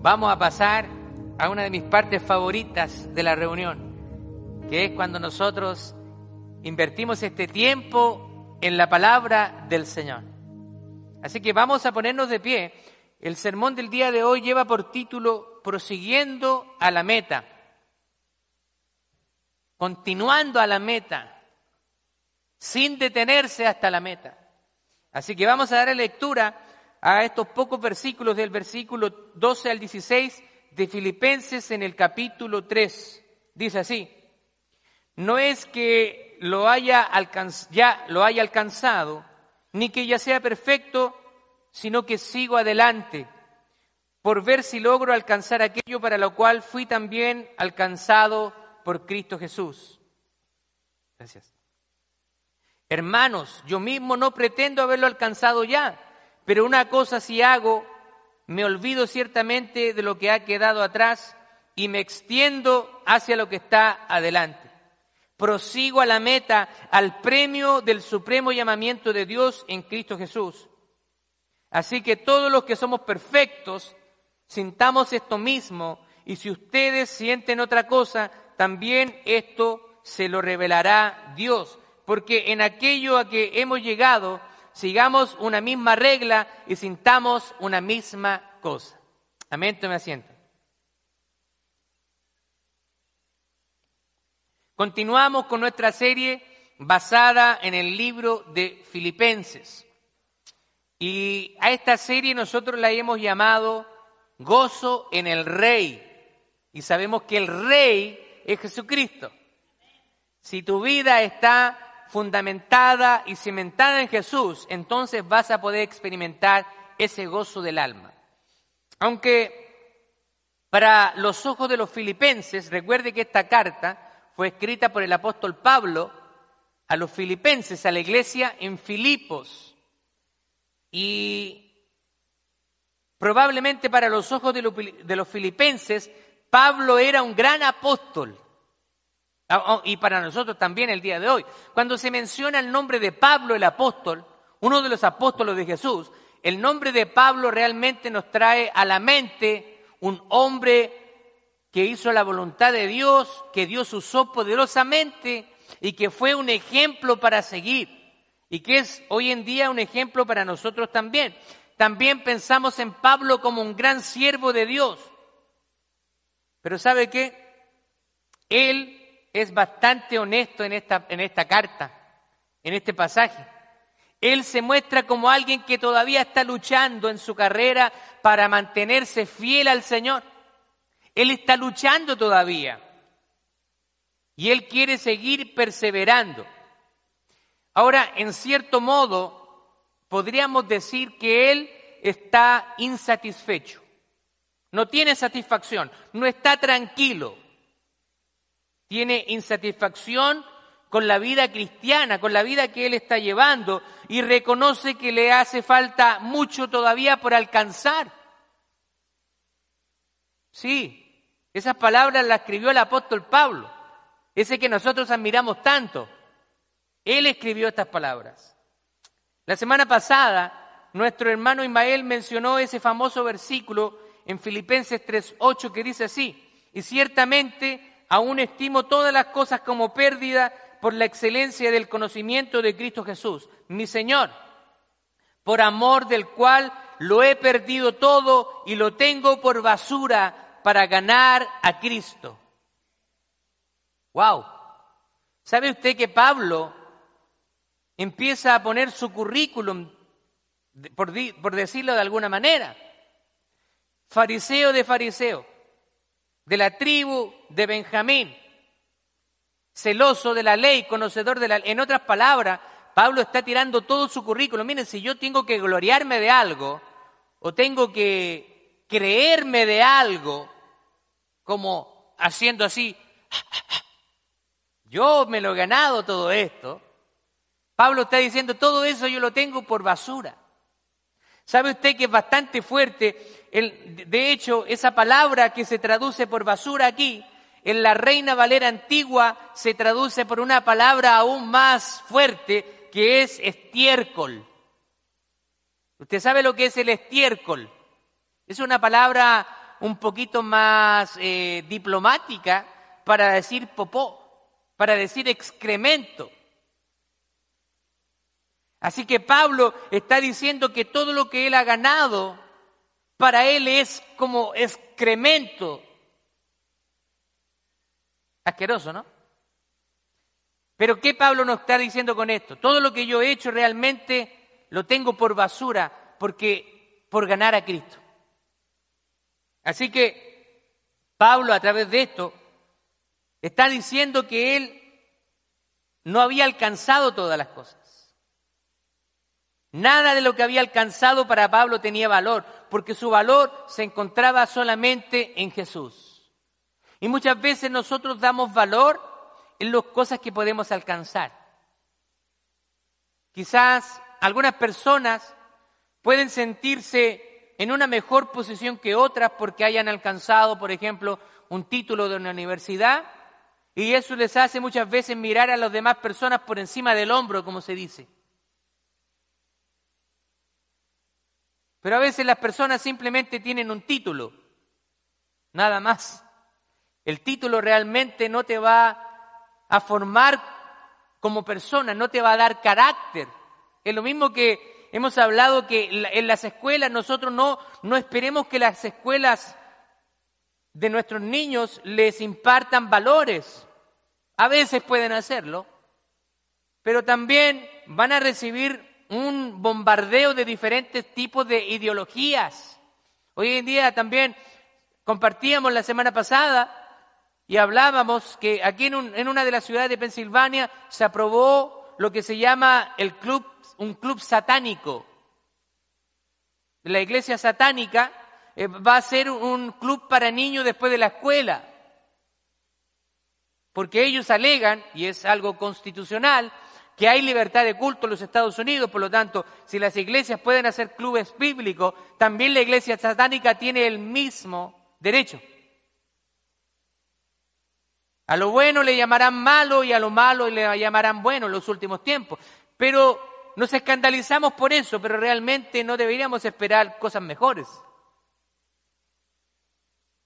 vamos a pasar a una de mis partes favoritas de la reunión, que es cuando nosotros invertimos este tiempo en la palabra del Señor. Así que vamos a ponernos de pie. El sermón del día de hoy lleva por título Prosiguiendo a la meta. Continuando a la meta, sin detenerse hasta la meta. Así que vamos a dar lectura a estos pocos versículos del versículo 12 al 16 de Filipenses en el capítulo 3. Dice así, no es que lo haya ya lo haya alcanzado, ni que ya sea perfecto, sino que sigo adelante por ver si logro alcanzar aquello para lo cual fui también alcanzado por Cristo Jesús. Gracias. Hermanos, yo mismo no pretendo haberlo alcanzado ya pero una cosa si hago, me olvido ciertamente de lo que ha quedado atrás y me extiendo hacia lo que está adelante. Prosigo a la meta, al premio del supremo llamamiento de Dios en Cristo Jesús. Así que todos los que somos perfectos, sintamos esto mismo y si ustedes sienten otra cosa, también esto se lo revelará Dios, porque en aquello a que hemos llegado sigamos una misma regla y sintamos una misma cosa. Amén, me asiento. Continuamos con nuestra serie basada en el libro de Filipenses. Y a esta serie nosotros la hemos llamado Gozo en el Rey. Y sabemos que el Rey es Jesucristo. Si tu vida está fundamentada y cimentada en Jesús, entonces vas a poder experimentar ese gozo del alma. Aunque para los ojos de los filipenses, recuerde que esta carta fue escrita por el apóstol Pablo a los filipenses, a la iglesia en Filipos. Y probablemente para los ojos de los filipenses, Pablo era un gran apóstol y para nosotros también el día de hoy. Cuando se menciona el nombre de Pablo el apóstol, uno de los apóstolos de Jesús, el nombre de Pablo realmente nos trae a la mente un hombre que hizo la voluntad de Dios, que Dios usó poderosamente y que fue un ejemplo para seguir y que es hoy en día un ejemplo para nosotros también. También pensamos en Pablo como un gran siervo de Dios. Pero ¿sabe qué? Él es bastante honesto en esta, en esta carta, en este pasaje. Él se muestra como alguien que todavía está luchando en su carrera para mantenerse fiel al Señor. Él está luchando todavía. Y él quiere seguir perseverando. Ahora, en cierto modo, podríamos decir que él está insatisfecho. No tiene satisfacción, no está tranquilo tiene insatisfacción con la vida cristiana, con la vida que él está llevando y reconoce que le hace falta mucho todavía por alcanzar. Sí, esas palabras las escribió el apóstol Pablo, ese que nosotros admiramos tanto. Él escribió estas palabras. La semana pasada, nuestro hermano Ismael mencionó ese famoso versículo en Filipenses 3.8 que dice así, y ciertamente aún estimo todas las cosas como pérdida por la excelencia del conocimiento de Cristo Jesús, mi Señor, por amor del cual lo he perdido todo y lo tengo por basura para ganar a Cristo. Wow. ¿Sabe usted que Pablo empieza a poner su currículum, por, por decirlo de alguna manera? Fariseo de fariseo de la tribu de Benjamín, celoso de la ley, conocedor de la ley. En otras palabras, Pablo está tirando todo su currículum. Miren, si yo tengo que gloriarme de algo o tengo que creerme de algo, como haciendo así, yo me lo he ganado todo esto. Pablo está diciendo, todo eso yo lo tengo por basura. ¿Sabe usted que es bastante fuerte de hecho, esa palabra que se traduce por basura aquí, en la Reina Valera antigua se traduce por una palabra aún más fuerte que es estiércol. ¿Usted sabe lo que es el estiércol? Es una palabra un poquito más eh, diplomática para decir popó, para decir excremento. Así que Pablo está diciendo que todo lo que él ha ganado para él es como excremento. Asqueroso, ¿no? Pero ¿qué Pablo nos está diciendo con esto? Todo lo que yo he hecho realmente lo tengo por basura porque por ganar a Cristo. Así que Pablo a través de esto está diciendo que él no había alcanzado todas las cosas. Nada de lo que había alcanzado para Pablo tenía valor, porque su valor se encontraba solamente en Jesús. Y muchas veces nosotros damos valor en las cosas que podemos alcanzar. Quizás algunas personas pueden sentirse en una mejor posición que otras porque hayan alcanzado, por ejemplo, un título de una universidad y eso les hace muchas veces mirar a las demás personas por encima del hombro, como se dice. Pero a veces las personas simplemente tienen un título, nada más. El título realmente no te va a formar como persona, no te va a dar carácter. Es lo mismo que hemos hablado que en las escuelas nosotros no, no esperemos que las escuelas de nuestros niños les impartan valores. A veces pueden hacerlo, pero también van a recibir un bombardeo de diferentes tipos de ideologías. Hoy en día también compartíamos la semana pasada y hablábamos que aquí en, una de las ciudades de Pensilvania se aprobó lo que se llama el club, un club satánico. La iglesia satánica eh, va a ser un club para niños después de la escuela. Porque ellos alegan, y es algo constitucional, que hay libertad de culto en los Estados Unidos, por lo tanto, si las iglesias pueden hacer clubes bíblicos, también la iglesia satánica tiene el mismo derecho. A lo bueno le llamarán malo y a lo malo le llamarán bueno en los últimos tiempos. Pero nos escandalizamos por eso, pero realmente no deberíamos esperar cosas mejores.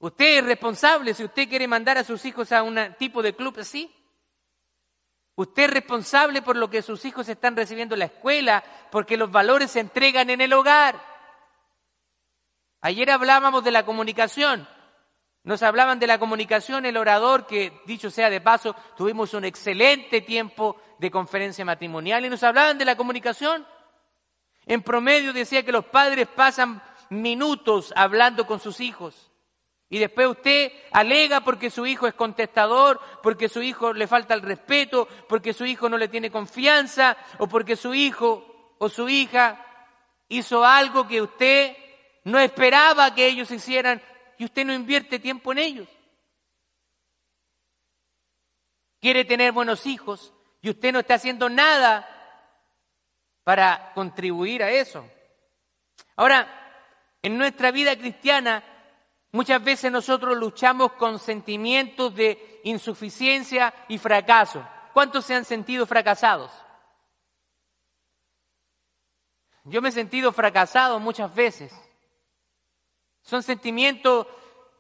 Usted es responsable si usted quiere mandar a sus hijos a un tipo de club así. Usted es responsable por lo que sus hijos están recibiendo en la escuela, porque los valores se entregan en el hogar. Ayer hablábamos de la comunicación. Nos hablaban de la comunicación, el orador, que dicho sea de paso, tuvimos un excelente tiempo de conferencia matrimonial y nos hablaban de la comunicación. En promedio decía que los padres pasan minutos hablando con sus hijos. Y después usted alega porque su hijo es contestador, porque su hijo le falta el respeto, porque su hijo no le tiene confianza, o porque su hijo o su hija hizo algo que usted no esperaba que ellos hicieran y usted no invierte tiempo en ellos. Quiere tener buenos hijos y usted no está haciendo nada para contribuir a eso. Ahora, en nuestra vida cristiana Muchas veces nosotros luchamos con sentimientos de insuficiencia y fracaso. ¿Cuántos se han sentido fracasados? Yo me he sentido fracasado muchas veces. Son sentimientos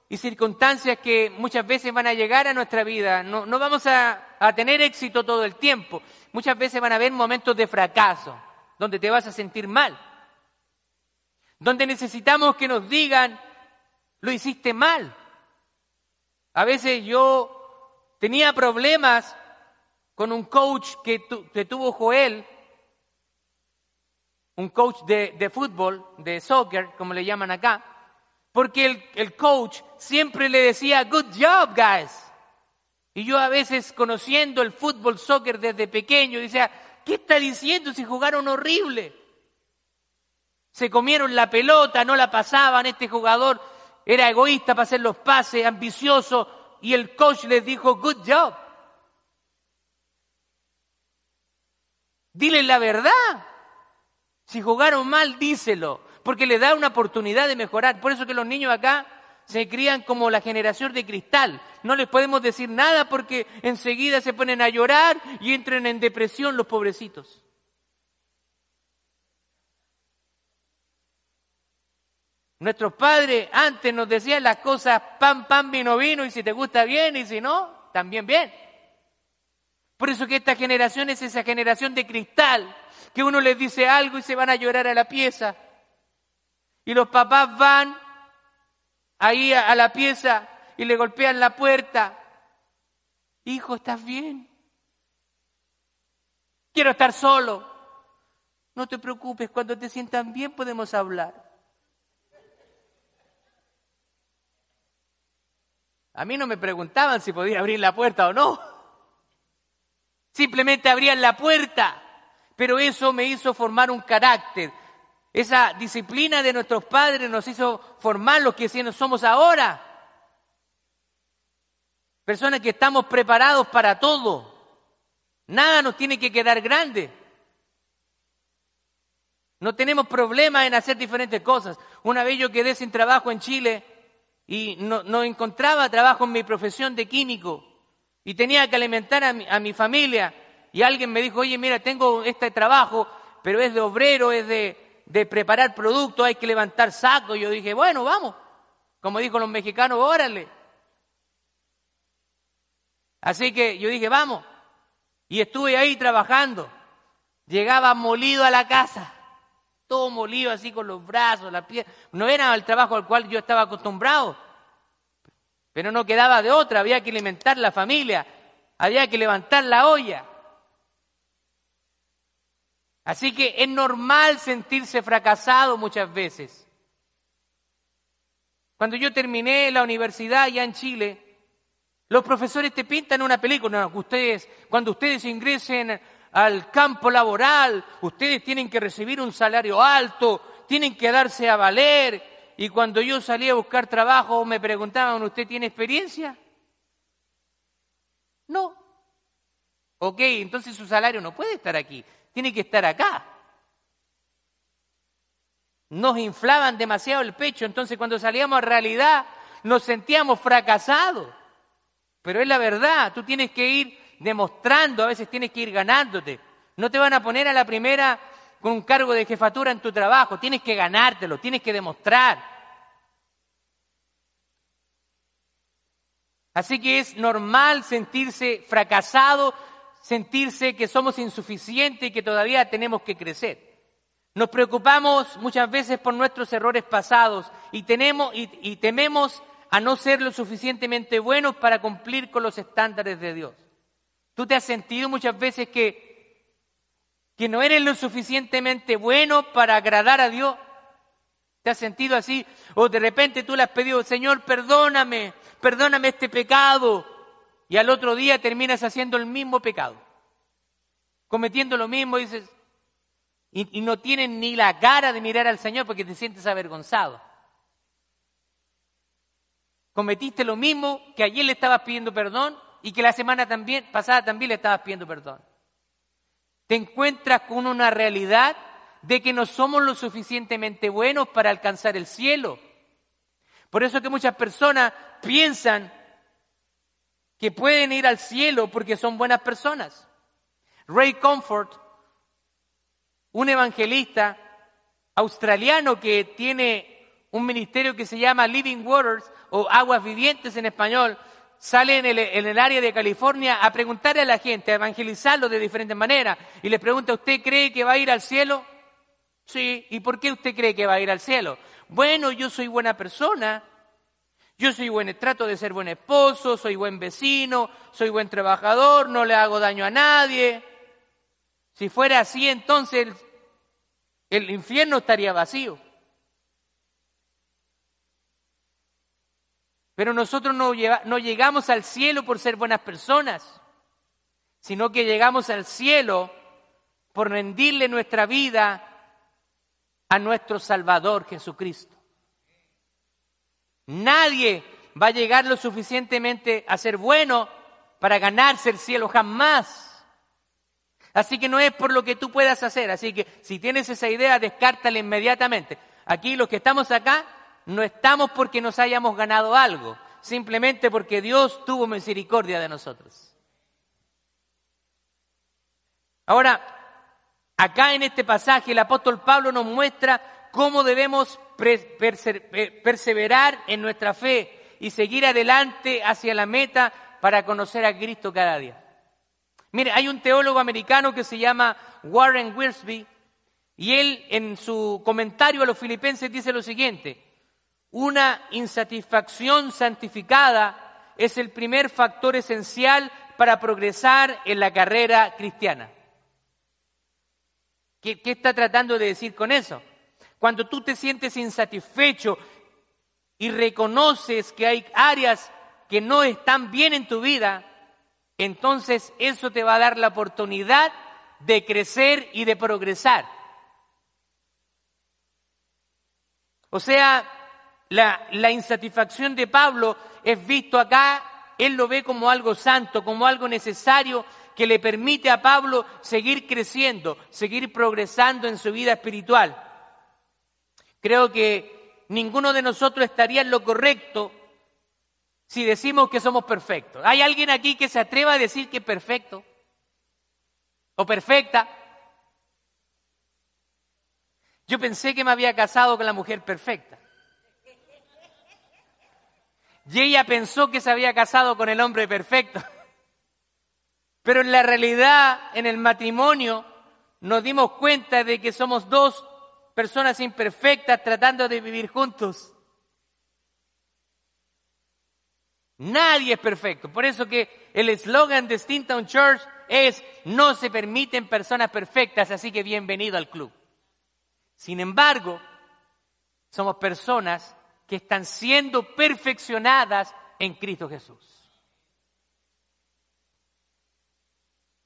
y circunstancias que muchas veces van a llegar a nuestra vida. No, no vamos a, a tener éxito todo el tiempo. Muchas veces van a haber momentos de fracaso, donde te vas a sentir mal. Donde necesitamos que nos digan, lo hiciste mal. A veces yo tenía problemas con un coach que, tuvo Joel, un coach de, fútbol, de soccer, como le llaman acá, porque el, el coach siempre le decía, good job, guys. Y yo a veces conociendo el fútbol, soccer desde pequeño, decía, ¿qué está diciendo si jugaron horrible? Se comieron la pelota, no la pasaban, este jugador era egoísta para hacer los pases, ambicioso, y el coach les dijo, good job. Dile la verdad. Si jugaron mal, díselo, porque le da una oportunidad de mejorar. Por eso que los niños acá se crían como la generación de cristal. No les podemos decir nada porque enseguida se ponen a llorar y entran en depresión los pobrecitos. Nuestros padres antes nos decían las cosas pan, pan, vino, vino, y si te gusta bien, y si no, también bien. Por eso que esta generación es esa generación de cristal, que uno les dice algo y se van a llorar a la pieza. Y los papás van ahí a, la pieza y le golpean la puerta. Hijo, ¿estás bien? Quiero estar solo. No te preocupes, cuando te sientan bien podemos hablar. A mí no me preguntaban si podía abrir la puerta o no. Simplemente abrían la puerta. Pero eso me hizo formar un carácter. Esa disciplina de nuestros padres nos hizo formar lo que somos ahora. Personas que estamos preparados para todo. Nada nos tiene que quedar grande. No tenemos problema en hacer diferentes cosas. Una vez yo quedé sin trabajo en Chile y no, encontraba trabajo en mi profesión de químico y tenía que alimentar a mi, a mi familia y alguien me dijo, oye, mira, tengo este trabajo, pero es de obrero, es de, de preparar productos, hay que levantar sacos. Yo dije, bueno, vamos. Como dijo los mexicanos, órale. Así que yo dije, vamos. Y estuve ahí trabajando. Llegaba molido a la casa todo molido así con los brazos, la piel. No era el trabajo al cual yo estaba acostumbrado. Pero no quedaba de otra, había que alimentar la familia, había que levantar la olla. Así que es normal sentirse fracasado muchas veces. Cuando yo terminé la universidad allá en Chile, los profesores te pintan una película, ustedes, cuando ustedes ingresen al campo laboral, ustedes tienen que recibir un salario alto, tienen que darse a valer. Y cuando yo salí a buscar trabajo me preguntaban, ¿usted tiene experiencia? No. Ok, entonces su salario no puede estar aquí, tiene que estar acá. Nos inflaban demasiado el pecho, entonces cuando salíamos a realidad nos sentíamos fracasados. Pero es la verdad, tú tienes que ir demostrando, a veces tienes que ir ganándote. No te van a poner a la primera con un cargo de jefatura en tu trabajo, tienes que ganártelo, tienes que demostrar. Así que es normal sentirse fracasado, sentirse que somos insuficientes y que todavía tenemos que crecer. Nos preocupamos muchas veces por nuestros errores pasados y, tenemos, y, y tememos a no ser lo suficientemente buenos para cumplir con los estándares de Dios. ¿Tú te has sentido muchas veces que, que no eres lo suficientemente bueno para agradar a Dios? ¿Te has sentido así? O de repente tú le has pedido, Señor, perdóname, perdóname este pecado. Y al otro día terminas haciendo el mismo pecado. Cometiendo lo mismo, dices, y, y no tienes ni la cara de mirar al Señor porque te sientes avergonzado. Cometiste lo mismo que ayer le estabas pidiendo perdón y que la semana también, pasada también le estabas pidiendo perdón. Te encuentras con una realidad de que no somos lo suficientemente buenos para alcanzar el cielo. Por eso que muchas personas piensan que pueden ir al cielo porque son buenas personas. Ray Comfort, un evangelista australiano que tiene un ministerio que se llama Living Waters o Aguas Vivientes en español, sale en el, área de California a preguntarle a la gente, a evangelizarlo de diferentes maneras, y le pregunta, ¿usted cree que va a ir al cielo? Sí, ¿y por qué usted cree que va a ir al cielo? Bueno, yo soy buena persona, yo soy buen, trato de ser buen esposo, soy buen vecino, soy buen trabajador, no le hago daño a nadie. Si fuera así, entonces el infierno estaría vacío. Pero nosotros no, no llegamos al cielo por ser buenas personas, sino que llegamos al cielo por rendirle nuestra vida a nuestro Salvador Jesucristo. Nadie va a llegar lo suficientemente a ser bueno para ganarse el cielo jamás. Así que no es por lo que tú puedas hacer. Así que si tienes esa idea, descártala inmediatamente. Aquí los que estamos acá no estamos porque nos hayamos ganado algo, simplemente porque Dios tuvo misericordia de nosotros. Ahora, acá en este pasaje el apóstol Pablo nos muestra cómo debemos perseverar en nuestra fe y seguir adelante hacia la meta para conocer a Cristo cada día. Mire, hay un teólogo americano que se llama Warren Wiersbe y él en su comentario a los filipenses dice lo siguiente, una insatisfacción santificada es el primer factor esencial para progresar en la carrera cristiana. ¿Qué, está tratando de decir con eso? Cuando tú te sientes insatisfecho y reconoces que hay áreas que no están bien en tu vida, entonces eso te va a dar la oportunidad de crecer y de progresar. O sea, la, insatisfacción de Pablo es visto acá, él lo ve como algo santo, como algo necesario que le permite a Pablo seguir creciendo, seguir progresando en su vida espiritual. Creo que ninguno de nosotros estaría en lo correcto si decimos que somos perfectos. ¿Hay alguien aquí que se atreva a decir que es perfecto? ¿O perfecta? Yo pensé que me había casado con la mujer perfecta. Y ella pensó que se había casado con el hombre perfecto. Pero en la realidad, en el matrimonio, nos dimos cuenta de que somos dos personas imperfectas tratando de vivir juntos. Nadie es perfecto. Por eso que el eslogan de Stintown Church es no se permiten personas perfectas, así que bienvenido al club. Sin embargo, somos personas que están siendo perfeccionadas en Cristo Jesús.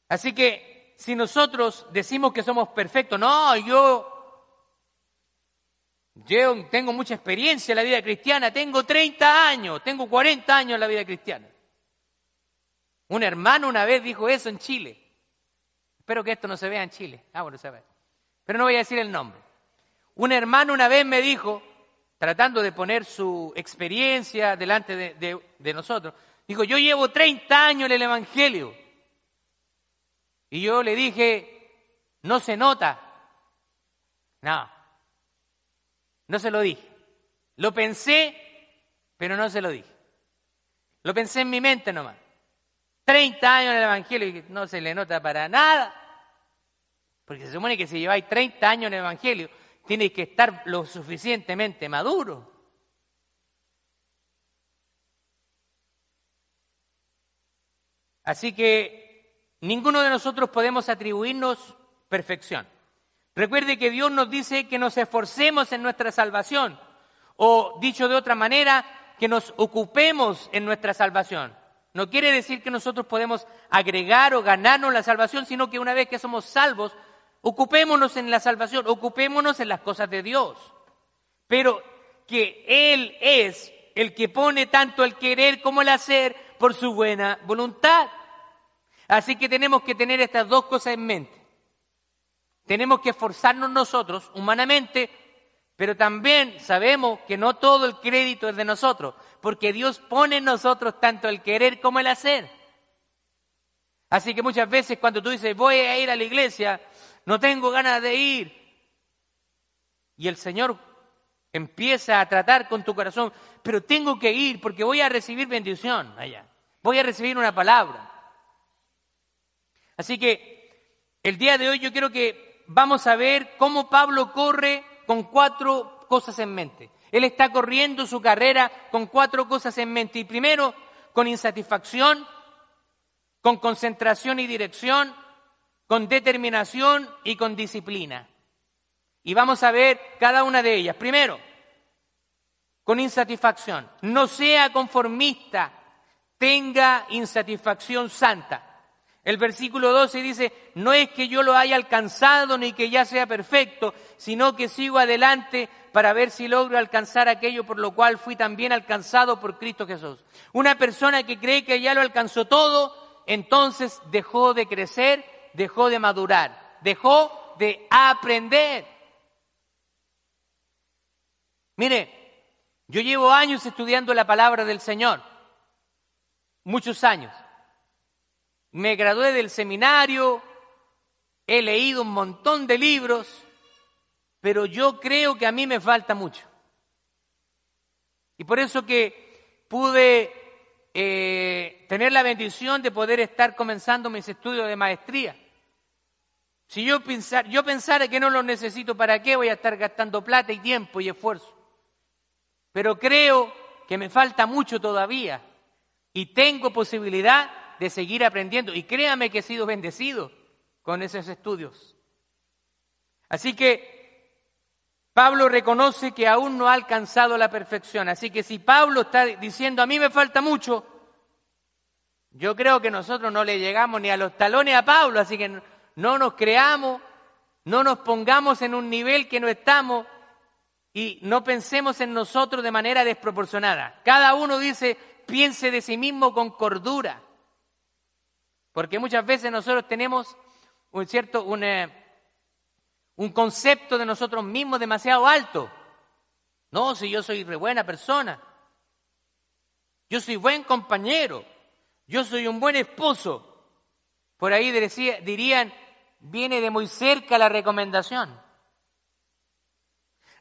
Así que si nosotros decimos que somos perfectos, no, yo, yo tengo mucha experiencia en la vida cristiana, tengo 30 años, tengo 40 años en la vida cristiana. Un hermano una vez dijo eso en Chile. Espero que esto no se vea en Chile. Ah, bueno, se ve. Pero no voy a decir el nombre. Un hermano una vez me dijo, tratando de poner su experiencia delante de, nosotros, dijo, yo llevo 30 años en el Evangelio. Y yo le dije, no se nota. No, no se lo dije. Lo pensé, pero no se lo dije. Lo pensé en mi mente nomás. 30 años en el Evangelio y no se le nota para nada. Porque se supone que si lleváis 30 años en el Evangelio, tienes que estar lo suficientemente maduro. Así que Ninguno de nosotros podemos atribuirnos perfección. Recuerde que Dios nos dice que nos esforcemos en nuestra salvación, o dicho de otra manera, que nos ocupemos en nuestra salvación. No quiere decir que nosotros podemos agregar o ganarnos la salvación, sino que una vez que somos salvos, ocupémonos en la salvación, ocupémonos en las cosas de Dios. Pero que Él es el que pone tanto el querer como el hacer por su buena voluntad. Así que tenemos que tener estas dos cosas en mente. Tenemos que esforzarnos nosotros humanamente, pero también sabemos que no todo el crédito es de nosotros, porque Dios pone en nosotros tanto el querer como el hacer. Así que muchas veces cuando tú dices, voy a ir a la iglesia, no tengo ganas de ir, y el Señor empieza a tratar con tu corazón, pero tengo que ir porque voy a recibir bendición allá, voy a recibir una palabra. Así que el día de hoy yo quiero que vamos a ver cómo Pablo corre con cuatro cosas en mente. Él está corriendo su carrera con cuatro cosas en mente. Y primero, con insatisfacción, con concentración y dirección, con determinación y con disciplina. Y vamos a ver cada una de ellas. Primero, con insatisfacción. No sea conformista, tenga insatisfacción santa. El versículo 12 dice, no es que yo lo haya alcanzado ni que ya sea perfecto, sino que sigo adelante para ver si logro alcanzar aquello por lo cual fui también alcanzado por Cristo Jesús. Una persona que cree que ya lo alcanzó todo, entonces dejó de crecer, dejó de madurar, dejó de aprender. Mire, yo llevo años estudiando la palabra del Señor, muchos años me gradué del seminario, he leído un montón de libros, pero yo creo que a mí me falta mucho. Y por eso que pude eh, tener la bendición de poder estar comenzando mis estudios de maestría. Si yo, pensar, yo pensara que no los necesito, ¿para qué voy a estar gastando plata y tiempo y esfuerzo? Pero creo que me falta mucho todavía y tengo posibilidad de seguir aprendiendo. Y créame que he sido bendecido con esos estudios. Así que Pablo reconoce que aún no ha alcanzado la perfección. Así que si Pablo está diciendo a mí me falta mucho, yo creo que nosotros no le llegamos ni a los talones a Pablo, así que no nos creamos, no nos pongamos en un nivel que no estamos y no pensemos en nosotros de manera desproporcionada. Cada uno dice, piense de sí mismo con cordura. Porque muchas veces nosotros tenemos un cierto, un, eh, un concepto de nosotros mismos demasiado alto. No, si yo soy re buena persona, yo soy buen compañero, yo soy un buen esposo. Por ahí dirían, viene de muy cerca la recomendación.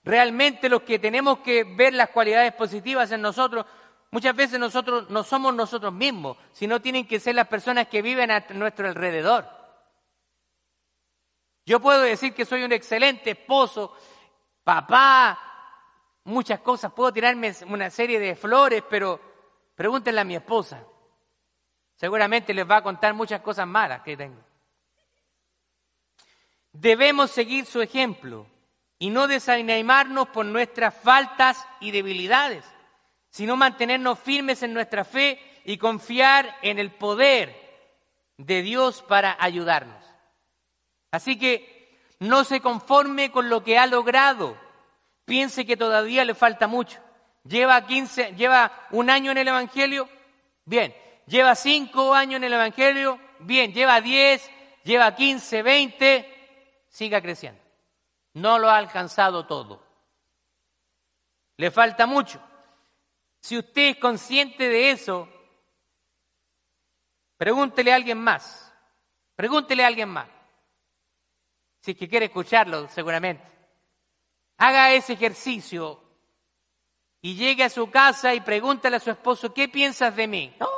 Realmente los que tenemos que ver las cualidades positivas en nosotros, muchas veces nosotros no somos nosotros mismos, sino tienen que ser las personas que viven a nuestro alrededor. Yo puedo decir que soy un excelente esposo, papá, muchas cosas, puedo tirarme una serie de flores, pero pregúntenle a mi esposa. Seguramente les va a contar muchas cosas malas que tengo. Debemos seguir su ejemplo y no desanimarnos por nuestras faltas y debilidades, sino mantenernos firmes en nuestra fe y confiar en el poder de Dios para ayudarnos. Así que no se conforme con lo que ha logrado, piense que todavía le falta mucho. Lleva 15, lleva un año en el Evangelio, bien. Lleva cinco años en el Evangelio, bien. Lleva diez, lleva quince, veinte, siga creciendo. No lo ha alcanzado todo. Le falta mucho. Si usted es consciente de eso, pregúntele a alguien más. Pregúntele a alguien más. Si es que quiere escucharlo, seguramente. Haga ese ejercicio y llegue a su casa y pregúntele a su esposo, ¿qué piensas de mí? No,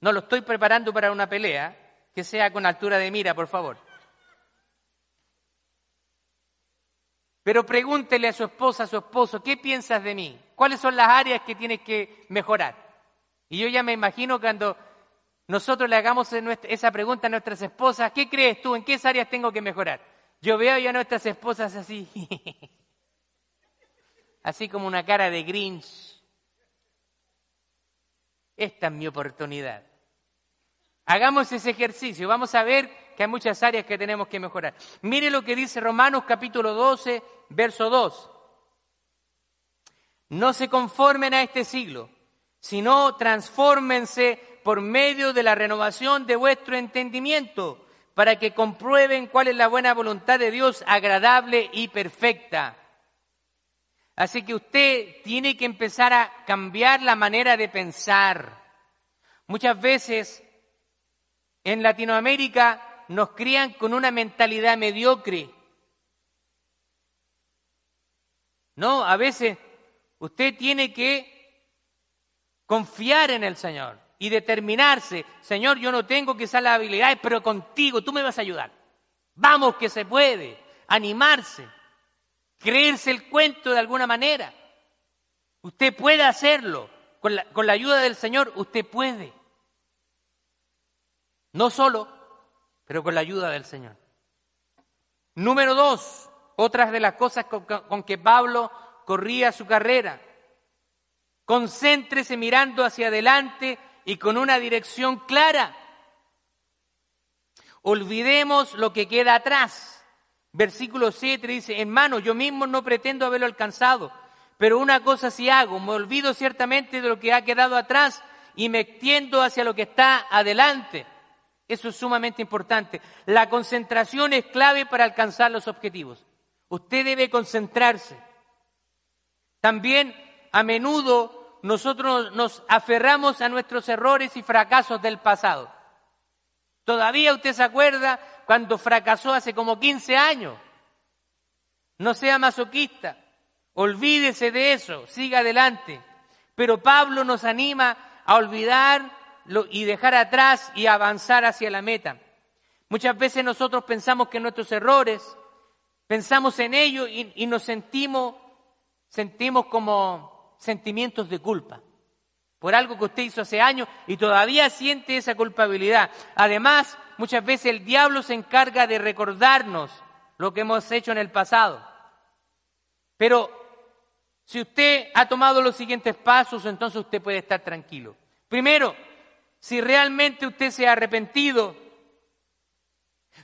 no lo estoy preparando para una pelea, que sea con altura de mira, por favor. Pero pregúntele a su esposa, a su esposo, ¿qué piensas de mí? ¿Cuáles son las áreas que tienes que mejorar? Y yo ya me imagino cuando nosotros le hagamos esa pregunta a nuestras esposas, ¿qué crees tú? ¿En qué áreas tengo que mejorar? Yo veo ya a nuestras esposas así, así como una cara de Grinch. Esta es mi oportunidad. Hagamos ese ejercicio, vamos a ver que hay muchas áreas que tenemos que mejorar. Mire lo que dice Romanos capítulo 12, verso 2. No se conformen a este siglo, sino transfórmense por medio de la renovación de vuestro entendimiento, para que comprueben cuál es la buena voluntad de Dios, agradable y perfecta. Así que usted tiene que empezar a cambiar la manera de pensar. Muchas veces en Latinoamérica nos crían con una mentalidad mediocre. No, a veces usted tiene que confiar en el Señor y determinarse, Señor, yo no tengo quizás las habilidades, pero contigo tú me vas a ayudar. Vamos que se puede, animarse, creerse el cuento de alguna manera. Usted puede hacerlo, con la, con la ayuda del Señor, usted puede. No solo, pero con la ayuda del Señor. Número dos, otras de las cosas con, que Pablo corría su carrera. Concéntrese mirando hacia adelante y con una dirección clara. Olvidemos lo que queda atrás. Versículo 7 dice, hermano, yo mismo no pretendo haberlo alcanzado, pero una cosa sí hago, me olvido ciertamente de lo que ha quedado atrás y me extiendo hacia lo que está adelante. Eso es sumamente importante. La concentración es clave para alcanzar los objetivos. Usted debe concentrarse. También a menudo nosotros nos aferramos a nuestros errores y fracasos del pasado. Todavía usted se acuerda cuando fracasó hace como 15 años. No sea masoquista. Olvídese de eso, siga adelante. Pero Pablo nos anima a olvidar y dejar atrás y avanzar hacia la meta. Muchas veces nosotros pensamos que nuestros errores, pensamos en ellos y, nos sentimos, sentimos como sentimientos de culpa por algo que usted hizo hace años y todavía siente esa culpabilidad. Además, muchas veces el diablo se encarga de recordarnos lo que hemos hecho en el pasado. Pero si usted ha tomado los siguientes pasos, entonces usted puede estar tranquilo. Primero, si realmente usted se ha arrepentido,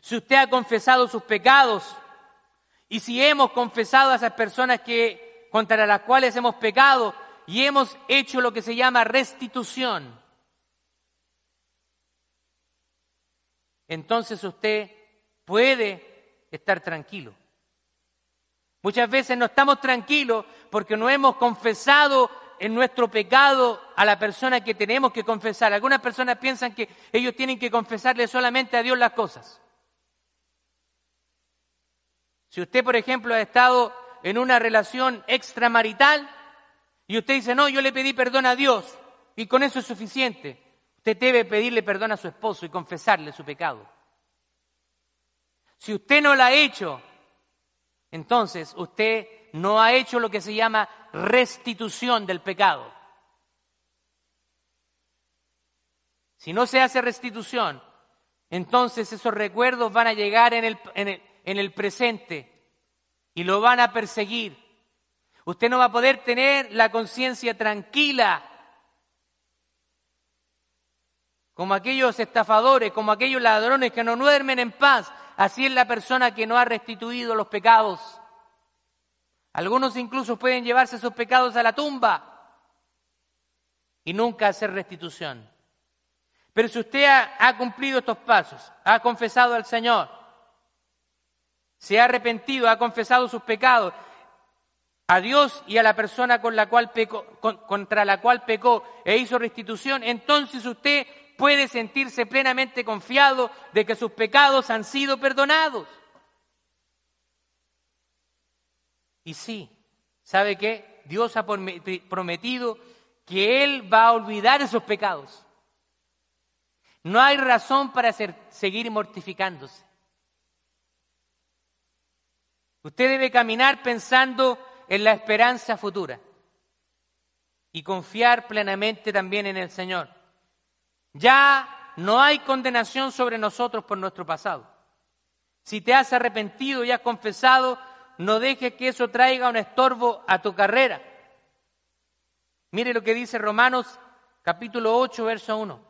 si usted ha confesado sus pecados y si hemos confesado a esas personas que contra las cuales hemos pecado, y hemos hecho lo que se llama restitución, entonces usted puede estar tranquilo. Muchas veces no estamos tranquilos porque no hemos confesado en nuestro pecado a la persona que tenemos que confesar. Algunas personas piensan que ellos tienen que confesarle solamente a Dios las cosas. Si usted, por ejemplo, ha estado en una relación extramarital, y usted dice, no, yo le pedí perdón a Dios y con eso es suficiente. Usted debe pedirle perdón a su esposo y confesarle su pecado. Si usted no lo ha hecho, entonces usted no ha hecho lo que se llama restitución del pecado. Si no se hace restitución, entonces esos recuerdos van a llegar en el, en el, en el presente y lo van a perseguir Usted no va a poder tener la conciencia tranquila como aquellos estafadores, como aquellos ladrones que no duermen en paz. Así es la persona que no ha restituido los pecados. Algunos incluso pueden llevarse sus pecados a la tumba y nunca hacer restitución. Pero si usted ha, cumplido estos pasos, ha confesado al Señor, se ha arrepentido, ha confesado sus pecados a Dios y a la persona con la cual pecó, contra la cual pecó e hizo restitución, entonces usted puede sentirse plenamente confiado de que sus pecados han sido perdonados. Y sí, ¿sabe qué? Dios ha prometido que Él va a olvidar esos pecados. No hay razón para seguir mortificándose. Usted debe caminar pensando en la esperanza futura y confiar plenamente también en el Señor. Ya no hay condenación sobre nosotros por nuestro pasado. Si te has arrepentido y has confesado, no dejes que eso traiga un estorbo a tu carrera. Mire lo que dice Romanos capítulo 8, verso 1.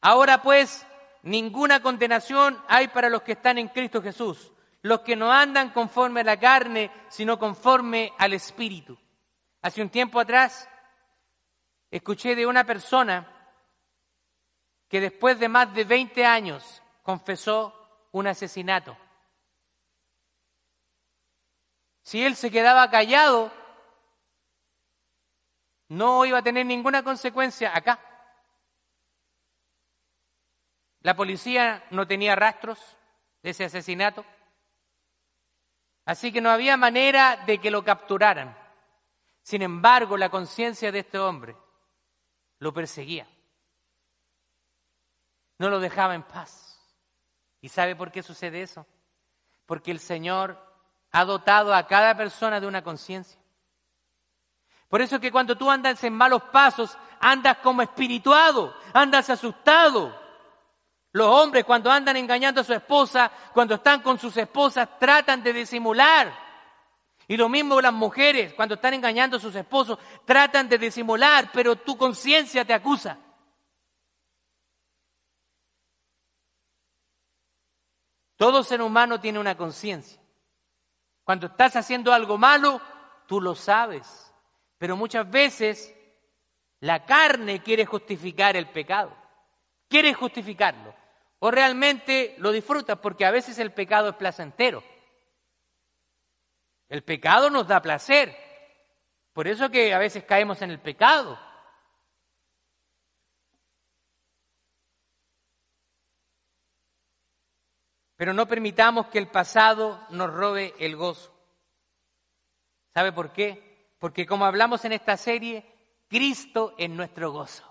Ahora pues, ninguna condenación hay para los que están en Cristo Jesús los que no andan conforme a la carne, sino conforme al Espíritu. Hace un tiempo atrás escuché de una persona que después de más de 20 años confesó un asesinato. Si él se quedaba callado, no iba a tener ninguna consecuencia acá. La policía no tenía rastros de ese asesinato. Así que no había manera de que lo capturaran. Sin embargo, la conciencia de este hombre lo perseguía. No lo dejaba en paz. ¿Y sabe por qué sucede eso? Porque el Señor ha dotado a cada persona de una conciencia. Por eso es que cuando tú andas en malos pasos, andas como espirituado, andas asustado, los hombres cuando andan engañando a su esposa, cuando están con sus esposas, tratan de disimular. Y lo mismo las mujeres, cuando están engañando a sus esposos, tratan de disimular, pero tu conciencia te acusa. Todo ser humano tiene una conciencia. Cuando estás haciendo algo malo, tú lo sabes. Pero muchas veces la carne quiere justificar el pecado. Quiere justificarlo o realmente lo disfrutas porque a veces el pecado es placentero. El pecado nos da placer. Por eso que a veces caemos en el pecado. Pero no permitamos que el pasado nos robe el gozo. ¿Sabe por qué? Porque como hablamos en esta serie, Cristo es nuestro gozo.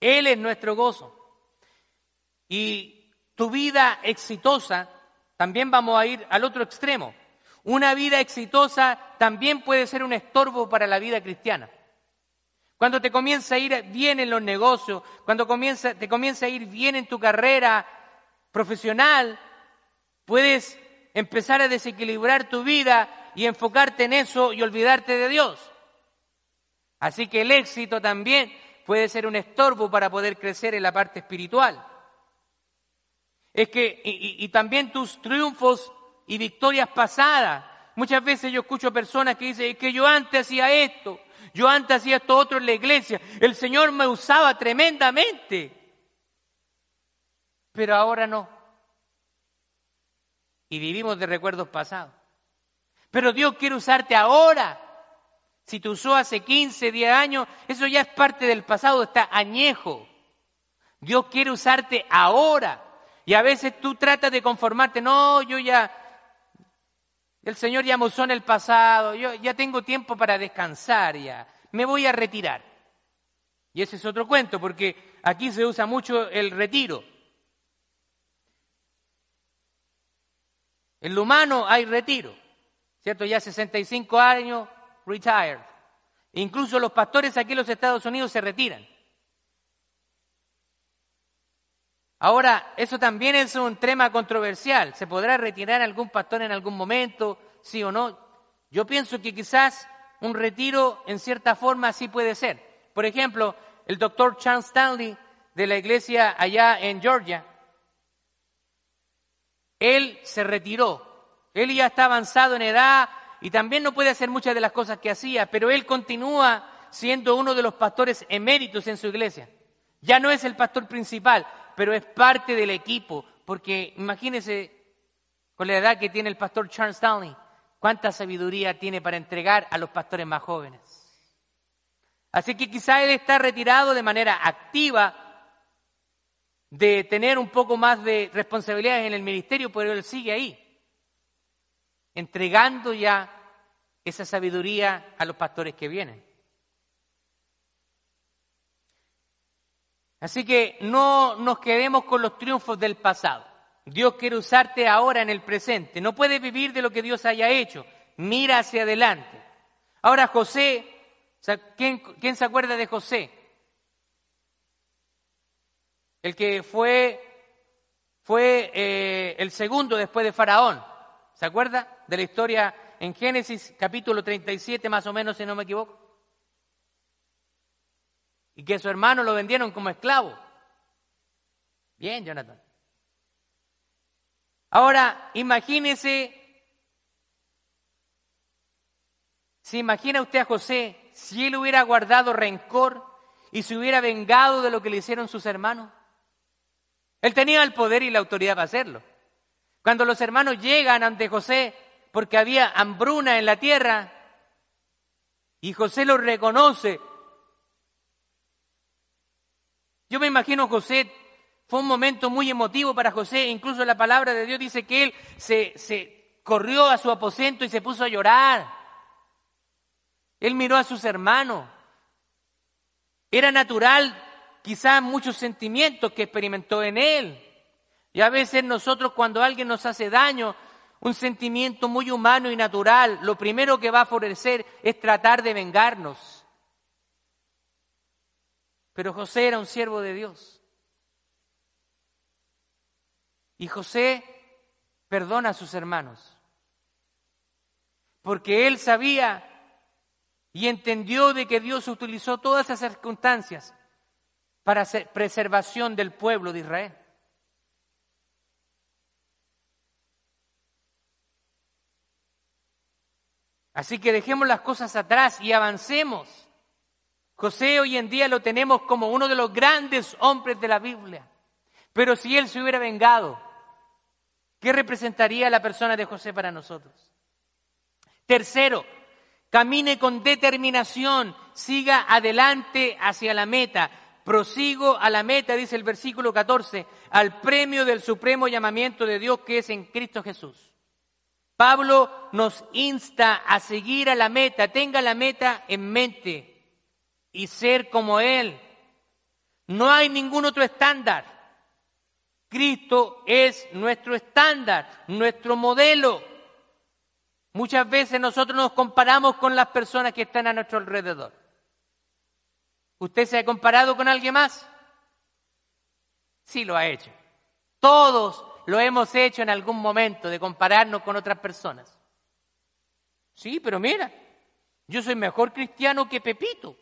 Él es nuestro gozo. Y tu vida exitosa, también vamos a ir al otro extremo. Una vida exitosa también puede ser un estorbo para la vida cristiana. Cuando te comienza a ir bien en los negocios, cuando te comienza a ir bien en tu carrera profesional, puedes empezar a desequilibrar tu vida y enfocarte en eso y olvidarte de Dios. Así que el éxito también puede ser un estorbo para poder crecer en la parte espiritual. Es que, y, también tus triunfos y victorias pasadas. Muchas veces yo escucho personas que dicen, es que yo antes hacía esto, yo antes hacía esto otro en la iglesia, el Señor me usaba tremendamente, pero ahora no. Y vivimos de recuerdos pasados. Pero Dios quiere usarte ahora. Si te usó hace 15, 10 años, eso ya es parte del pasado, está añejo. Dios quiere usarte ahora. Y a veces tú tratas de conformarte, no, yo ya, el Señor ya me usó en el pasado, yo ya tengo tiempo para descansar ya, me voy a retirar. Y ese es otro cuento, porque aquí se usa mucho el retiro. En lo humano hay retiro, ¿cierto? Ya 65 años, retired. Incluso los pastores aquí en los Estados Unidos se retiran. Ahora, eso también es un tema controversial. ¿Se podrá retirar algún pastor en algún momento? ¿Sí o no? Yo pienso que quizás un retiro en cierta forma sí puede ser. Por ejemplo, el doctor Charles Stanley de la iglesia allá en Georgia, él se retiró. Él ya está avanzado en edad y también no puede hacer muchas de las cosas que hacía, pero él continúa siendo uno de los pastores eméritos en su iglesia. Ya no es el pastor principal, pero es parte del equipo, porque imagínese con la edad que tiene el pastor Charles Stanley, cuánta sabiduría tiene para entregar a los pastores más jóvenes. Así que quizá él está retirado de manera activa de tener un poco más de responsabilidades en el ministerio, pero él sigue ahí, entregando ya esa sabiduría a los pastores que vienen. Así que no nos quedemos con los triunfos del pasado. Dios quiere usarte ahora en el presente. No puedes vivir de lo que Dios haya hecho. Mira hacia adelante. Ahora José, ¿quién, se acuerda de José? El que fue, fue eh, el segundo después de Faraón. ¿Se acuerda de la historia en Génesis capítulo 37 más o menos, si no me equivoco? y que su hermano lo vendieron como esclavo. Bien, Jonathan. Ahora, imagínese, si imagina usted a José, si él hubiera guardado rencor y se hubiera vengado de lo que le hicieron sus hermanos. Él tenía el poder y la autoridad para hacerlo. Cuando los hermanos llegan ante José porque había hambruna en la tierra y José los reconoce yo me imagino José, fue un momento muy emotivo para José, incluso la palabra de Dios dice que él se, se corrió a su aposento y se puso a llorar. Él miró a sus hermanos. Era natural quizás muchos sentimientos que experimentó en él. Y a veces nosotros cuando alguien nos hace daño, un sentimiento muy humano y natural, lo primero que va a florecer es tratar de vengarnos. Pero José era un siervo de Dios. Y José perdona a sus hermanos. Porque él sabía y entendió de que Dios utilizó todas esas circunstancias para preservación del pueblo de Israel. Así que dejemos las cosas atrás y avancemos. José hoy en día lo tenemos como uno de los grandes hombres de la Biblia. Pero si él se hubiera vengado, ¿qué representaría la persona de José para nosotros? Tercero, camine con determinación, siga adelante hacia la meta. Prosigo a la meta, dice el versículo 14, al premio del supremo llamamiento de Dios que es en Cristo Jesús. Pablo nos insta a seguir a la meta, tenga la meta en mente y ser como Él. No hay ningún otro estándar. Cristo es nuestro estándar, nuestro modelo. Muchas veces nosotros nos comparamos con las personas que están a nuestro alrededor. ¿Usted se ha comparado con alguien más? Sí lo ha hecho. Todos lo hemos hecho en algún momento de compararnos con otras personas. Sí, pero mira, yo soy mejor cristiano que Pepito.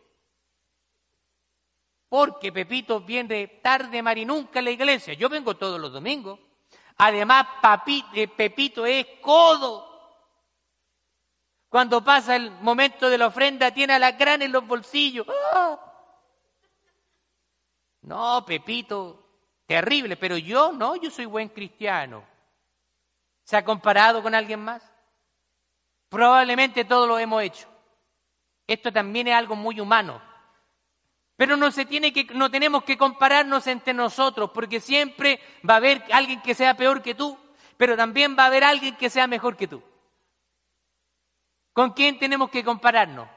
Porque Pepito viene tarde, mar nunca a la iglesia. Yo vengo todos los domingos. Además, eh, Pepito es codo. Cuando pasa el momento de la ofrenda, tiene a la gran en los bolsillos. ¡Ah! No, Pepito, terrible, pero yo no, yo soy buen cristiano. ¿Se ha comparado con alguien más? Probablemente todos lo hemos hecho. Esto también es algo muy humano. Pero no se tiene que, no tenemos que compararnos entre nosotros, porque siempre va a haber alguien que sea peor que tú, pero también va a haber alguien que sea mejor que tú. ¿Con quién tenemos que compararnos?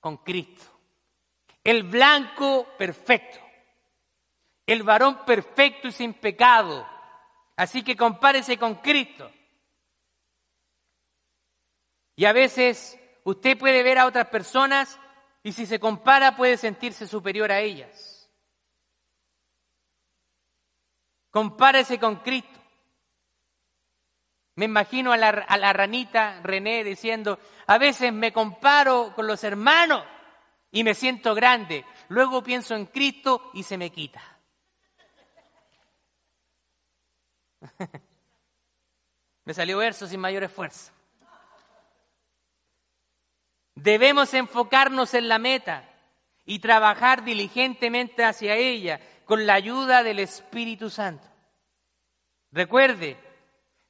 Con Cristo. El blanco perfecto el varón perfecto y sin pecado. Así que compárese con Cristo. Y a veces usted puede ver a otras personas y si se compara puede sentirse superior a ellas. Compárese con Cristo. Me imagino a la, a la, ranita René diciendo, a veces me comparo con los hermanos y me siento grande. Luego pienso en Cristo y se me quita. Me salió verso sin mayor esfuerzo. Debemos enfocarnos en la meta y trabajar diligentemente hacia ella con la ayuda del Espíritu Santo. Recuerde,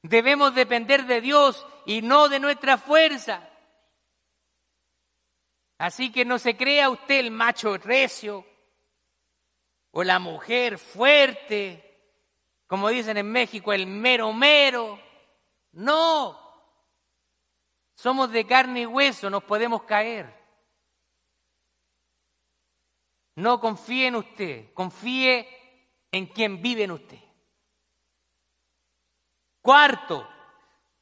debemos depender de Dios y no de nuestra fuerza. Así que no se crea usted el macho recio o la mujer fuerte como dicen en México, el mero mero. No, somos de carne y hueso, nos podemos caer. No confíe en usted, confíe en quien vive en usted. Cuarto,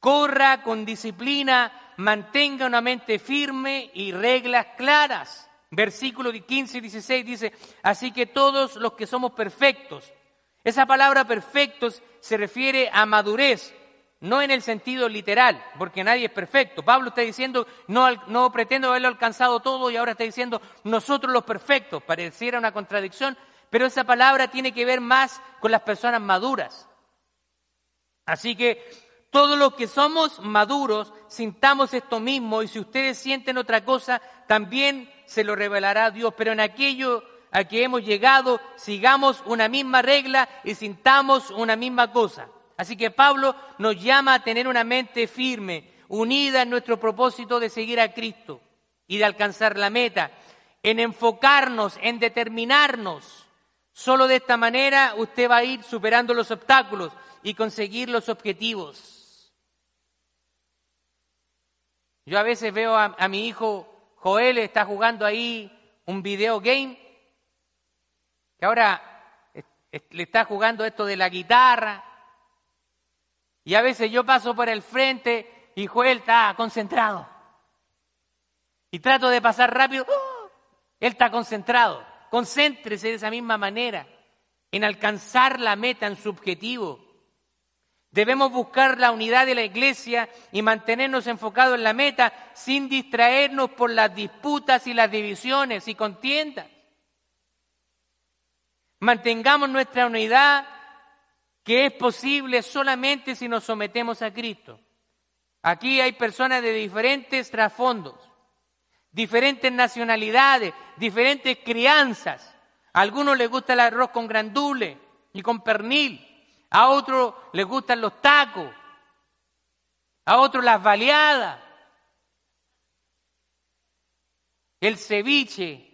corra con disciplina, mantenga una mente firme y reglas claras. Versículo 15 y 16 dice, así que todos los que somos perfectos, esa palabra perfectos se refiere a madurez, no en el sentido literal, porque nadie es perfecto. Pablo está diciendo, no, no pretendo haberlo alcanzado todo y ahora está diciendo, nosotros los perfectos. Pareciera una contradicción, pero esa palabra tiene que ver más con las personas maduras. Así que todos los que somos maduros, sintamos esto mismo y si ustedes sienten otra cosa, también se lo revelará Dios. Pero en aquello a que hemos llegado, sigamos una misma regla y sintamos una misma cosa. Así que Pablo nos llama a tener una mente firme, unida en nuestro propósito de seguir a Cristo y de alcanzar la meta, en enfocarnos, en determinarnos. Solo de esta manera usted va a ir superando los obstáculos y conseguir los objetivos. Yo a veces veo a, a mi hijo Joel, está jugando ahí un video game ahora le está jugando esto de la guitarra. Y a veces yo paso por el frente y Joel está concentrado. Y trato de pasar rápido. ¡oh! Él está concentrado. Concéntrese de esa misma manera en alcanzar la meta en su objetivo. Debemos buscar la unidad de la iglesia y mantenernos enfocados en la meta sin distraernos por las disputas y las divisiones y contiendas. Mantengamos nuestra unidad que es posible solamente si nos sometemos a Cristo. Aquí hay personas de diferentes trasfondos, diferentes nacionalidades, diferentes crianzas. A algunos les gusta el arroz con grandule y con pernil, a otros les gustan los tacos, a otros las baleadas, el ceviche,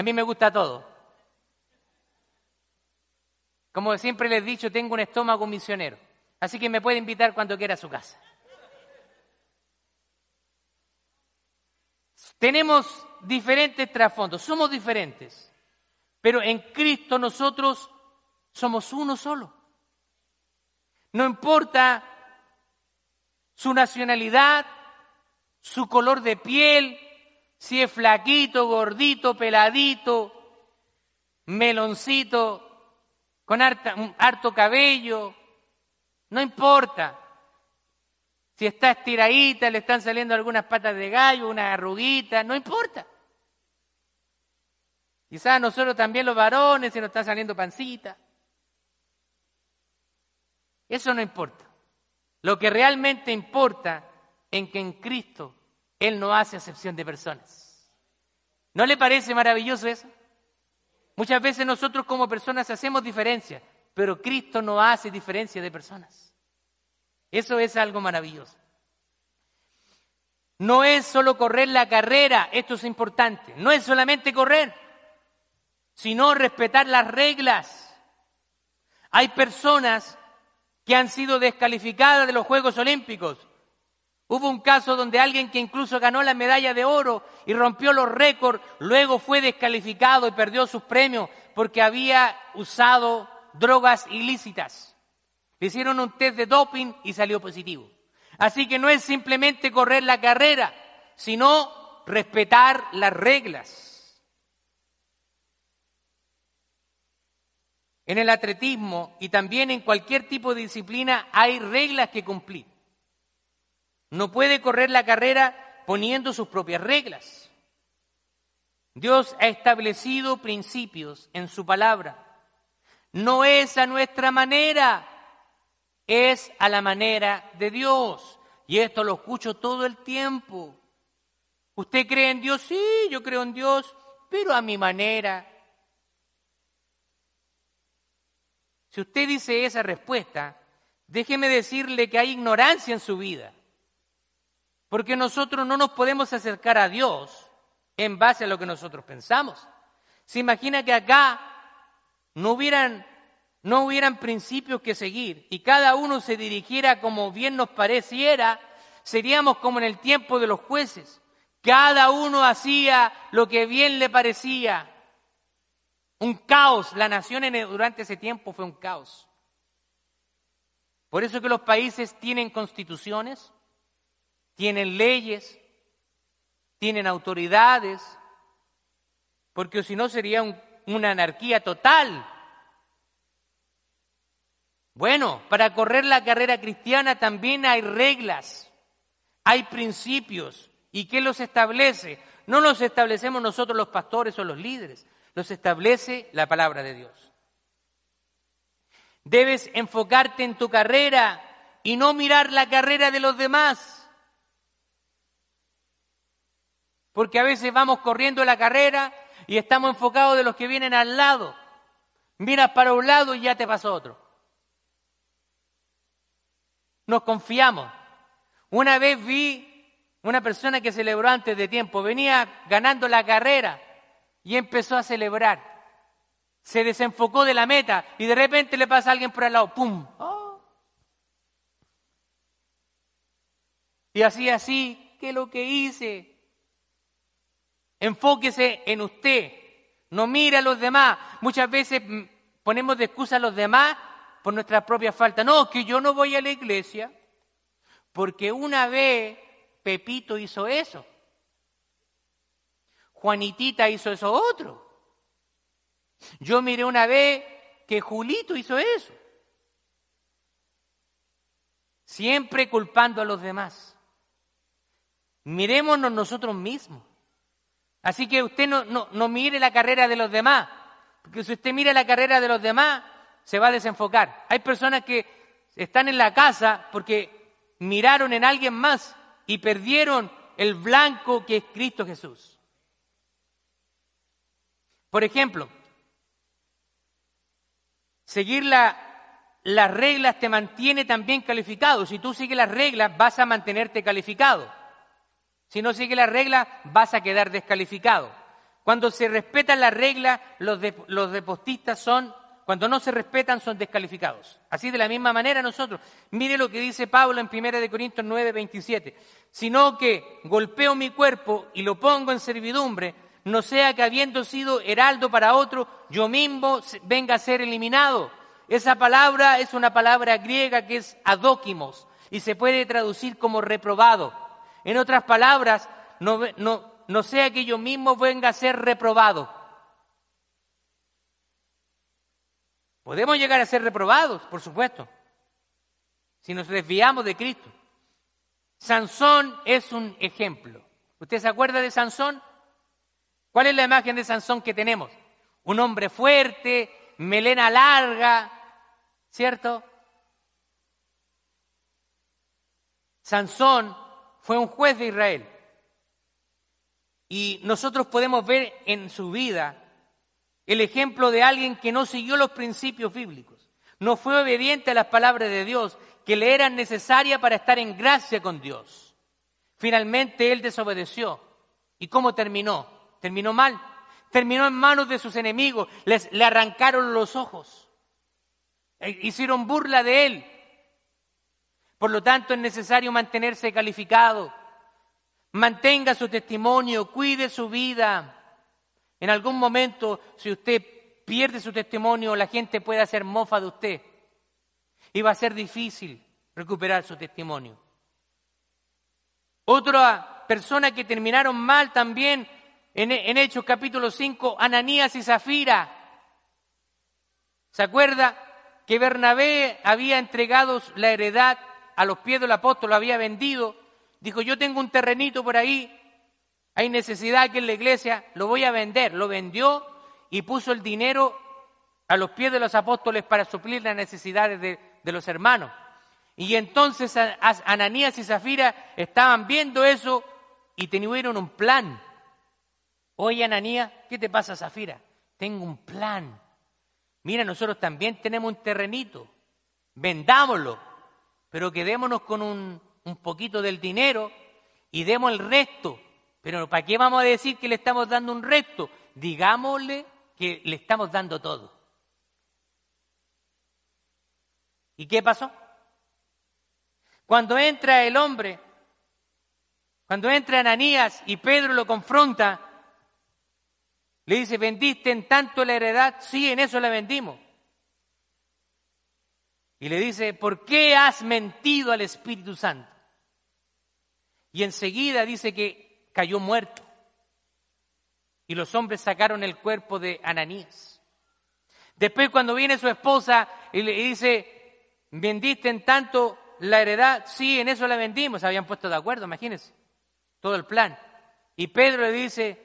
a mí me gusta todo. Como siempre les he dicho, tengo un estómago misionero. Así que me puede invitar cuando quiera a su casa. Tenemos diferentes trasfondos, somos diferentes, pero en Cristo nosotros somos uno solo. No importa su nacionalidad, su color de piel, si es flaquito, gordito, peladito, meloncito, con harto cabello, no importa. Si está estiradita, le están saliendo algunas patas de gallo, una arruguita, no importa. Quizás nosotros también los varones se nos está saliendo pancita. Eso no importa. Lo que realmente importa en que en Cristo Él no hace acepción de personas. ¿No le parece maravilloso eso? Muchas veces nosotros como personas hacemos diferencia, pero Cristo no hace diferencia de personas. Eso es algo maravilloso. No es solo correr la carrera, esto es importante, no es solamente correr, sino respetar las reglas. Hay personas que han sido descalificadas de los Juegos Olímpicos. Hubo un caso donde alguien que incluso ganó la medalla de oro y rompió los récords, luego fue descalificado y perdió sus premios porque había usado drogas ilícitas. Le hicieron un test de doping y salió positivo. Así que no es simplemente correr la carrera, sino respetar las reglas. En el atletismo y también en cualquier tipo de disciplina hay reglas que cumplir. No puede correr la carrera poniendo sus propias reglas. Dios ha establecido principios en su palabra. No es a nuestra manera, es a la manera de Dios. Y esto lo escucho todo el tiempo. ¿Usted cree en Dios? Sí, yo creo en Dios, pero a mi manera. Si usted dice esa respuesta, déjeme decirle que hay ignorancia en su vida. Porque nosotros no nos podemos acercar a Dios en base a lo que nosotros pensamos. Se imagina que acá no hubieran no hubieran principios que seguir y cada uno se dirigiera como bien nos pareciera, seríamos como en el tiempo de los jueces. Cada uno hacía lo que bien le parecía. Un caos. La nación durante ese tiempo fue un caos. Por eso que los países tienen constituciones, tienen leyes, tienen autoridades, porque si no sería una anarquía total. Bueno, para correr la carrera cristiana también hay reglas, hay principios. ¿Y qué los establece? No los establecemos nosotros los pastores o los líderes, los establece la palabra de Dios. Debes enfocarte en tu carrera y no mirar la carrera de los demás. Porque a veces vamos corriendo la carrera y estamos enfocados de los que vienen al lado. Miras para un lado y ya te pasa otro nos confiamos. Una vez vi una persona que celebró antes de tiempo, venía ganando la carrera y empezó a celebrar. Se desenfocó de la meta y de repente le pasa a alguien por al lado, ¡pum! Oh. Y así, así, ¿qué es lo que hice? Enfóquese en usted, no mire a los demás. Muchas veces mm, ponemos de excusa a los demás por nuestra propia falta. No, que yo no voy a la iglesia porque una vez Pepito hizo eso. Juanitita hizo eso otro. Yo miré una vez que Julito hizo eso. Siempre culpando a los demás. Mirémonos nosotros mismos. Así que usted no, mire la carrera de los demás. Porque si usted mira la carrera de los demás, se va a desenfocar. Hay personas que están en la casa porque miraron en alguien más y perdieron el blanco que es Cristo Jesús. Por ejemplo, seguir las reglas te mantiene también calificado. Si tú sigues las reglas, vas a mantenerte calificado. Si no sigues las reglas, vas a quedar descalificado. Cuando se respetan las reglas, los, los deportistas son Cuando no se respetan son descalificados. Así de la misma manera nosotros. Mire lo que dice Pablo en 1 Corintios 9, 27. Sino que golpeo mi cuerpo y lo pongo en servidumbre, no sea que habiendo sido heraldo para otro, yo mismo venga a ser eliminado. Esa palabra es una palabra griega que es adóquimos y se puede traducir como reprobado. En otras palabras, no, no, no sea que yo mismo venga a ser reprobado. Podemos llegar a ser reprobados, por supuesto, si nos desviamos de Cristo. Sansón es un ejemplo. ¿Usted se acuerda de Sansón? ¿Cuál es la imagen de Sansón que tenemos? Un hombre fuerte, melena larga, ¿cierto? Sansón fue un juez de Israel. Y nosotros podemos ver en su vida el ejemplo de alguien que no siguió los principios bíblicos, no fue obediente a las palabras de Dios que le eran necesarias para estar en gracia con Dios. Finalmente él desobedeció. ¿Y cómo terminó? Terminó mal. Terminó en manos de sus enemigos, les, le arrancaron los ojos, e hicieron burla de él. Por lo tanto, es necesario mantenerse calificado, Mantenga su testimonio, cuide su vida. En algún momento, si usted pierde su testimonio, la gente puede hacer mofa de usted. Y va a ser difícil recuperar su testimonio. Otra persona que terminaron mal también en, Hechos capítulo 5, Ananías y Zafira. ¿Se acuerda que Bernabé había entregado la heredad a los pies del apóstol, lo había vendido? Dijo, yo tengo un terrenito por ahí, hay necesidad aquí en la iglesia, lo voy a vender. Lo vendió y puso el dinero a los pies de los apóstoles para suplir las necesidades de, los hermanos. Y entonces Ananías y Zafira estaban viendo eso y tuvieron un plan. Oye, Ananías, ¿qué te pasa, Zafira? Tengo un plan. Mira, nosotros también tenemos un terrenito. Vendámoslo, pero quedémonos con un, un poquito del dinero y demos el resto. Pero ¿para qué vamos a decir que le estamos dando un resto? Digámosle que le estamos dando todo. ¿Y qué pasó? Cuando entra el hombre, cuando entra Ananías y Pedro lo confronta, le dice, ¿vendiste en tanto la heredad? Sí, en eso la vendimos. Y le dice, ¿por qué has mentido al Espíritu Santo? Y enseguida dice que cayó muerto. Y los hombres sacaron el cuerpo de Ananías. Después cuando viene su esposa y le dice, ¿vendiste en tanto la heredad? Sí, en eso la vendimos. Habían puesto de acuerdo, imagínense. Todo el plan. Y Pedro le dice,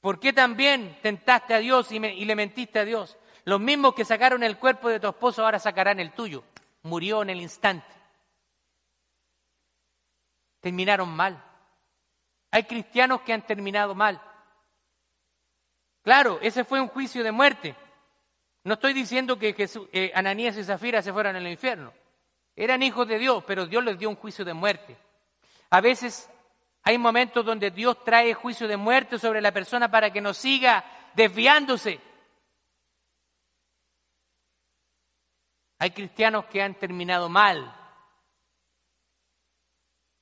¿por qué también tentaste a Dios y, y le mentiste a Dios? Los mismos que sacaron el cuerpo de tu esposo ahora sacarán el tuyo. Murió en el instante. Terminaron mal. Hay cristianos que han terminado mal. Claro, ese fue un juicio de muerte. No estoy diciendo que Jesús, eh, Ananías y Zafira se fueran al infierno. Eran hijos de Dios, pero Dios les dio un juicio de muerte. A veces hay momentos donde Dios trae juicio de muerte sobre la persona para que no siga desviándose. Hay cristianos que han terminado mal.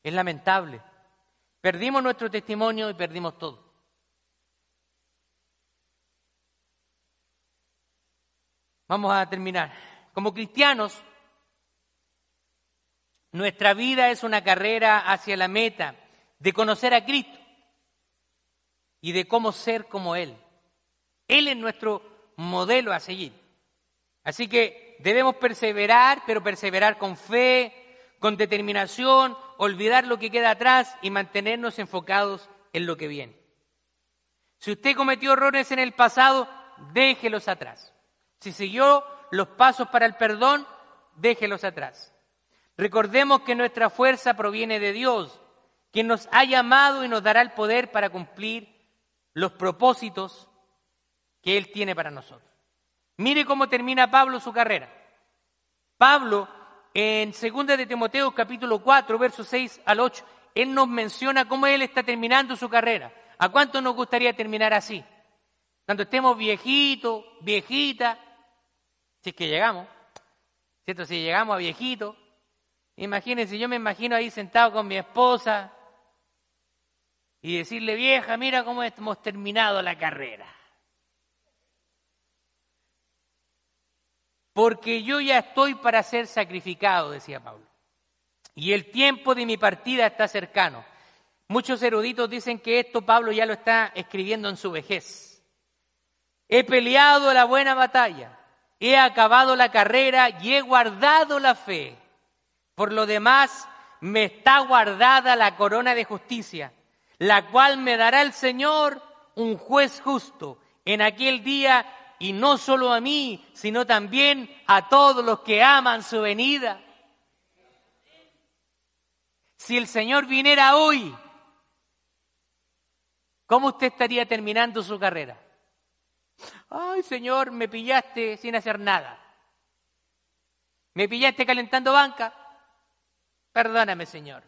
Es lamentable. Perdimos nuestro testimonio y perdimos todo. Vamos a terminar. Como cristianos, nuestra vida es una carrera hacia la meta de conocer a Cristo y de cómo ser como Él. Él es nuestro modelo a seguir. Así que debemos perseverar, pero perseverar con fe, con determinación, olvidar lo que queda atrás y mantenernos enfocados en lo que viene. Si usted cometió errores en el pasado, déjelos atrás. Si siguió los pasos para el perdón, déjelos atrás. Recordemos que nuestra fuerza proviene de Dios, quien nos ha llamado y nos dará el poder para cumplir los propósitos que Él tiene para nosotros. Mire cómo termina Pablo su carrera. Pablo, en 2 de Timoteo capítulo 4, versos 6 al 8, él nos menciona cómo él está terminando su carrera. ¿A cuánto nos gustaría terminar así? Cuando estemos viejitos, viejitas, Si es que llegamos, ¿cierto? Si llegamos a viejito, imagínense, yo me imagino ahí sentado con mi esposa y decirle, vieja, mira cómo hemos terminado la carrera. Porque yo ya estoy para ser sacrificado, decía Pablo. Y el tiempo de mi partida está cercano. Muchos eruditos dicen que esto Pablo ya lo está escribiendo en su vejez. He peleado la buena batalla, he acabado la carrera y he guardado la fe. Por lo demás, me está guardada la corona de justicia, la cual me dará el Señor, un juez justo, en aquel día, y no solo a mí, sino también a todos los que aman su venida. Si el Señor viniera hoy, ¿Cómo usted estaría terminando su carrera? Ay, Señor, me pillaste sin hacer nada. ¿Me pillaste calentando banca? Perdóname, Señor.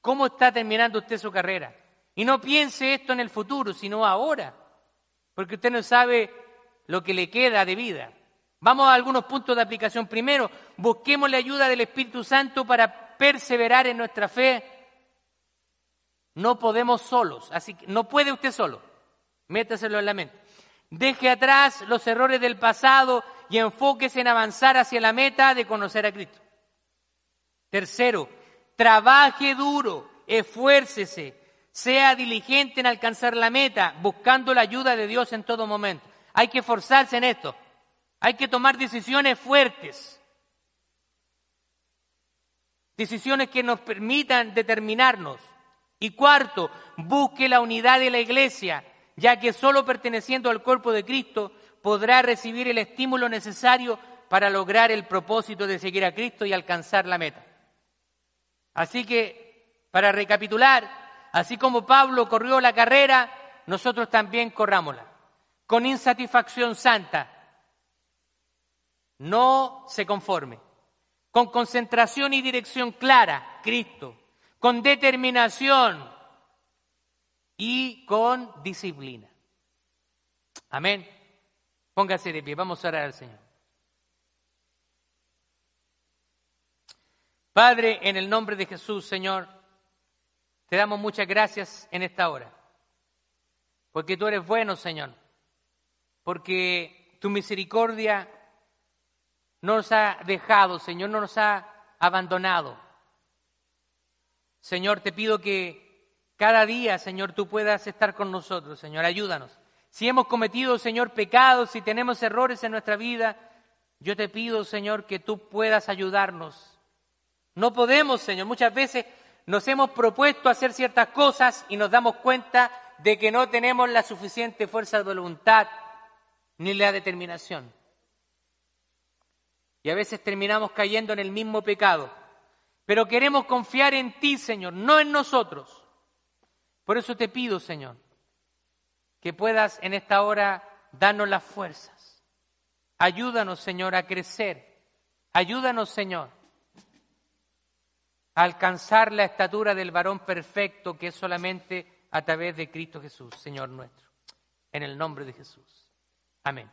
¿Cómo está terminando usted su carrera? Y no piense esto en el futuro, sino ahora, porque usted no sabe lo que le queda de vida. Vamos a algunos puntos de aplicación. Primero, busquemos la ayuda del Espíritu Santo para perseverar en nuestra fe no podemos solos, así que no puede usted solo. Métaselo en la mente. Deje atrás los errores del pasado y enfóquese en avanzar hacia la meta de conocer a Cristo. Tercero, trabaje duro, esfuércese, sea diligente en alcanzar la meta, buscando la ayuda de Dios en todo momento. Hay que esforzarse en esto. Hay que tomar decisiones fuertes. Decisiones que nos permitan determinarnos. Y cuarto, busque la unidad de la iglesia, ya que solo perteneciendo al cuerpo de Cristo podrá recibir el estímulo necesario para lograr el propósito de seguir a Cristo y alcanzar la meta. Así que, para recapitular, así como Pablo corrió la carrera, nosotros también corrámosla, con insatisfacción santa. No se conforme, con concentración y dirección clara, Cristo con determinación y con disciplina. Amén. Póngase de pie, vamos a orar al Señor. Padre, en el nombre de Jesús, Señor, te damos muchas gracias en esta hora, porque tú eres bueno, Señor, porque tu misericordia no nos ha dejado, Señor, no nos ha abandonado. Señor, te pido que cada día, Señor, tú puedas estar con nosotros, Señor, ayúdanos. Si hemos cometido, Señor, pecados, si tenemos errores en nuestra vida, yo te pido, Señor, que tú puedas ayudarnos. No podemos, Señor, muchas veces nos hemos propuesto hacer ciertas cosas y nos damos cuenta de que no tenemos la suficiente fuerza de voluntad ni la determinación. Y a veces terminamos cayendo en el mismo pecado. Pero queremos confiar en ti, Señor, no en nosotros. Por eso te pido, Señor, que puedas en esta hora darnos las fuerzas. Ayúdanos, Señor, a crecer. Ayúdanos, Señor, alcanzar la estatura del varón perfecto que es solamente a través de Cristo Jesús, Señor nuestro. En el nombre de Jesús. Amén.